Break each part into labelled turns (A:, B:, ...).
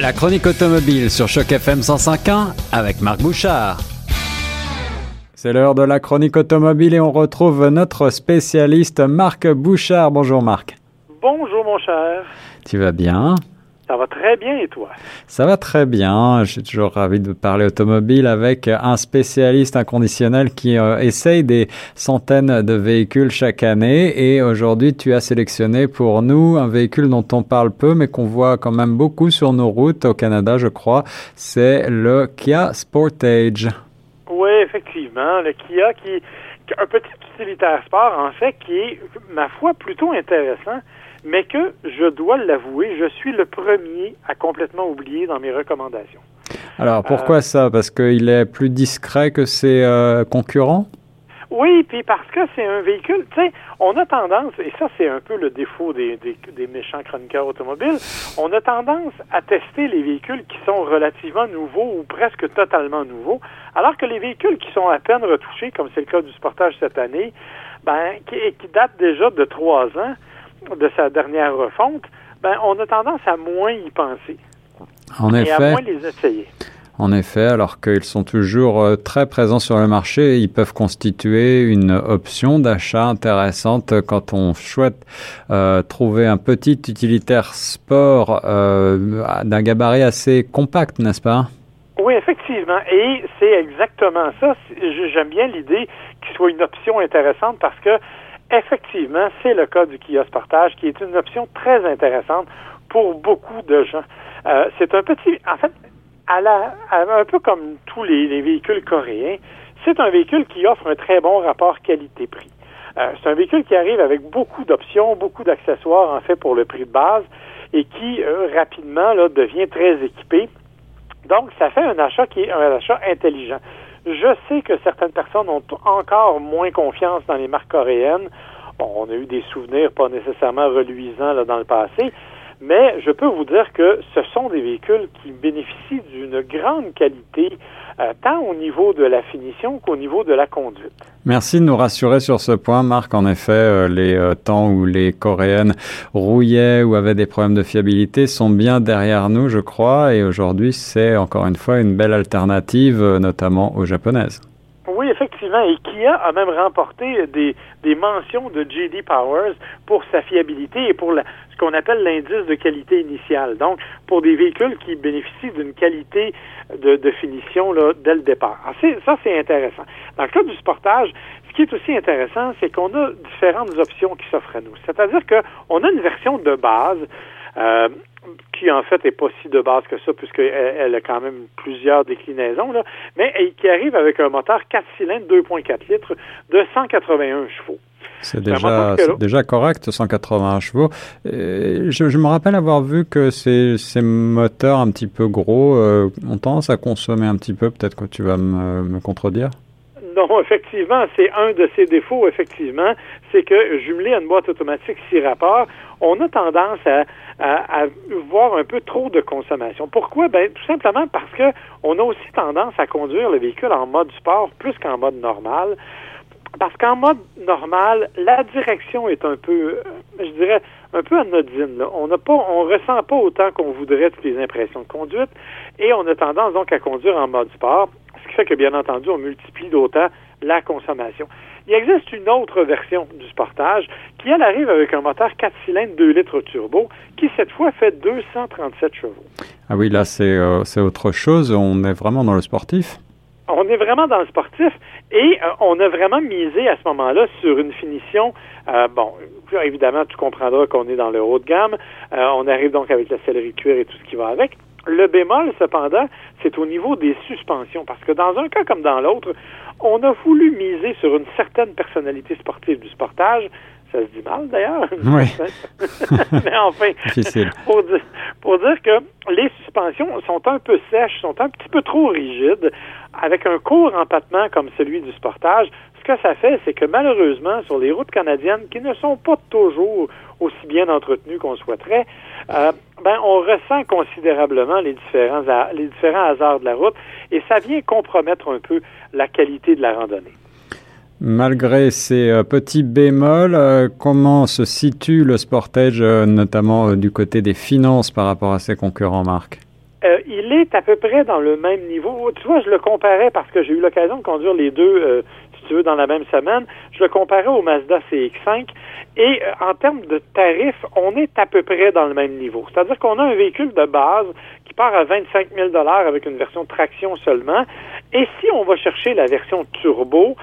A: La chronique automobile sur Choc FM 105.1 avec Marc Bouchard. C'est l'heure de la chronique automobile et on retrouve notre spécialiste Marc Bouchard. Bonjour Marc.
B: Bonjour mon cher.
A: Tu vas bien?
B: Ça va très bien et toi?
A: Ça va très bien. Je suis toujours ravi de parler automobile avec un spécialiste inconditionnel qui euh, essaye des centaines de véhicules chaque année. Et aujourd'hui, tu as sélectionné pour nous un véhicule dont on parle peu, mais qu'on voit quand même beaucoup sur nos routes au Canada, je crois. C'est le Kia Sportage.
B: Oui, effectivement. Le Kia qui, un petit utilitaire sport, en fait, qui est, ma foi, plutôt intéressant mais que, je dois l'avouer, je suis le premier à complètement oublier dans mes recommandations.
A: Alors, pourquoi euh, ça? Parce qu'il est plus discret que ses euh, concurrents?
B: Oui, puis parce que c'est un véhicule, tu sais, on a tendance, et ça c'est un peu le défaut des, des, des, méchants chroniqueurs automobiles, on a tendance à tester les véhicules qui sont relativement nouveaux ou presque totalement nouveaux, alors que les véhicules qui sont à peine retouchés, comme c'est le cas du Sportage cette année, ben, qui, qui datent déjà de trois ans, de sa dernière refonte, ben, on a tendance à moins y penser.
A: En
B: et
A: effet.
B: à moins les essayer.
A: En effet, alors qu'ils sont toujours euh, très présents sur le marché, ils peuvent constituer une option d'achat intéressante quand on souhaite euh, trouver un petit utilitaire sport euh, d'un gabarit assez compact, n'est-ce pas?
B: Oui, effectivement. Et c'est exactement ça. J'aime bien l'idée qu'il soit une option intéressante parce que effectivement, c'est le cas du kiosque partage qui est une option très intéressante pour beaucoup de gens. Euh, c'est un petit, en fait, à la, un peu comme tous les, véhicules coréens, c'est un véhicule qui offre un très bon rapport qualité-prix. Euh, c'est un véhicule qui arrive avec beaucoup d'options, beaucoup d'accessoires en fait pour le prix de base et qui euh, rapidement là, devient très équipé. Donc, ça fait un achat qui est un achat intelligent. Je sais que certaines personnes ont encore moins confiance dans les marques coréennes. On a eu des souvenirs pas nécessairement reluisants là, dans le passé, mais je peux vous dire que ce sont des véhicules qui bénéficient d'une grande qualité, euh, tant au niveau de la finition qu'au niveau de la conduite.
A: Merci de nous rassurer sur ce point, Marc. En effet, euh, les euh, temps où les Coréennes rouillaient ou avaient des problèmes de fiabilité sont bien derrière nous, je crois, et aujourd'hui, c'est encore une fois une belle alternative, notamment aux japonaises.
B: Oui, effectivement. Et Kia a même remporté des, des mentions de JD Powers pour sa fiabilité et pour la, qu'on appelle l'indice de qualité initiale. Donc, pour des véhicules qui bénéficient d'une qualité de, finition là, dès le départ. ça, c'est intéressant. Dans le cas du sportage, ce qui est aussi intéressant, c'est qu'on a différentes options qui s'offrent à nous. C'est-à-dire qu'on a une version de base euh, qui en fait est pas si de base que ça, puisqu'elle elle a quand même plusieurs déclinaisons, là, mais qui arrive avec un moteur 4 cylindres 2.4 litres de 181 chevaux.
A: C'est déjà, déjà correct, 180 chevaux. je, me rappelle avoir vu que ces, ces moteurs un petit peu gros euh, ont tendance à consommer un petit peu. Peut-être que tu vas me, me contredire.
B: Non, effectivement, c'est un de ses défauts, effectivement, c'est que jumelé à une boîte automatique six rapports, on a tendance à, à, voir un peu trop de consommation. Pourquoi? Ben, tout simplement parce que on a aussi tendance à conduire le véhicule en mode sport plus qu'en mode normal. Parce qu'en mode normal, la direction est un peu, euh, je dirais, un peu anodine. On n'a pas, on ressent pas autant qu'on voudrait toutes les impressions de conduite, et on a tendance donc à conduire en mode sport, ce qui fait que bien entendu, on multiplie d'autant la consommation. Il existe une autre version du Sportage qui, elle, arrive avec un moteur 4 cylindres 2 litres turbo qui, cette fois, fait 237 chevaux.
A: Ah oui, là, c'est euh, autre chose. On est vraiment dans le sportif?
B: On est vraiment dans le sportif et euh, on a vraiment misé à ce moment-là sur une finition. Euh, bon, évidemment, tu comprendras qu'on est dans le haut de gamme. Euh, on arrive donc avec la sellerie cuir et tout ce qui va avec. Le bémol, cependant, c'est au niveau des suspensions, parce que dans un cas comme dans l'autre, on a voulu miser sur une certaine personnalité sportive du sportage. Ça se dit mal d'ailleurs.
A: Oui.
B: Mais enfin, Pour, dire, pour dire que les suspensions sont un peu sèches, sont un petit peu trop rigides avec un court empattement comme celui du sportage, ce que ça fait, c'est que malheureusement, sur les routes canadiennes, qui ne sont pas toujours aussi bien entretenues qu'on souhaiterait, euh, ben, on ressent considérablement les différents, les différents hasards de la route et ça vient compromettre un peu la qualité de la randonnée.
A: Malgré ces euh, petits bémols, euh, comment se situe le Sportage, notamment du côté des finances par rapport à ses concurrents, Marc?
B: euh, il est à peu près dans le même niveau. Tu vois, je le comparais parce que j'ai eu l'occasion de conduire les deux, euh, si tu veux, dans la même semaine. Je le comparais au Mazda CX5 et euh, en termes de tarifs, on est à peu près dans le même niveau. C'est-à-dire qu'on a un véhicule de base qui part à 25 000 avec une version traction seulement. Et si on va chercher la version turbo,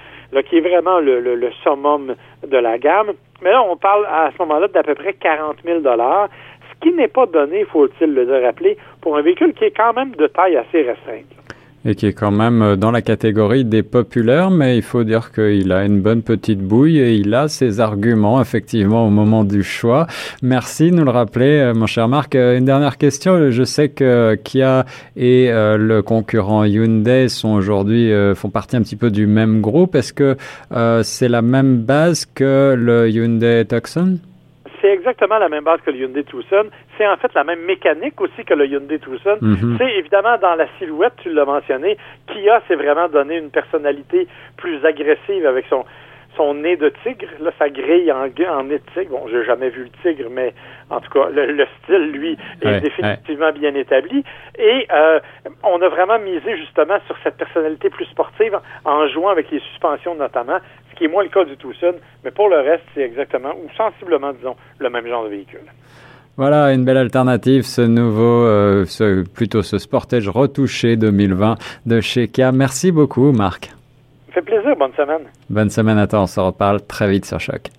B: qui est vraiment le, le, le summum de la gamme, mais là, on parle à ce moment-là d'à peu près 40 000 ce qui n'est pas donné, faut-il le rappeler, pour un véhicule qui est quand même de taille assez restreinte
A: et qui est quand même euh, dans la catégorie des populaires, mais il faut dire qu'il a une bonne petite bouille et il a ses arguments effectivement au moment du choix. Merci de nous le rappeler, euh, mon cher Marc. Euh, une dernière question. Je sais que Kia et le concurrent Hyundai sont aujourd'hui font partie un petit peu du même groupe. Est-ce que c'est la même base que le Hyundai Tucson?
B: C'est exactement la même base que le Hyundai Tucson. C'est en fait la même mécanique aussi que le Hyundai Tucson. Mhm. C'est évidemment dans la silhouette, tu l'as mentionné, Kia s'est vraiment donné une personnalité plus agressive avec son son nez de tigre, là, ça grille en, en nez de tigre. Bon, j'ai jamais vu le tigre, mais en tout cas, le, style, lui, est définitivement bien établi. Et euh, on a vraiment misé justement sur cette personnalité plus sportive en jouant avec les suspensions notamment, ce qui est moins le cas du Tucson, mais pour le reste, c'est exactement, ou sensiblement, disons, le même genre de véhicule.
A: Voilà une belle alternative, ce nouveau, euh, ce, plutôt ce Sportage retouché 2020 de chez Kia. Merci beaucoup, Marc
B: fait plaisir. Bonne semaine.
A: Bonne semaine à toi. On se reparle très vite sur Choc.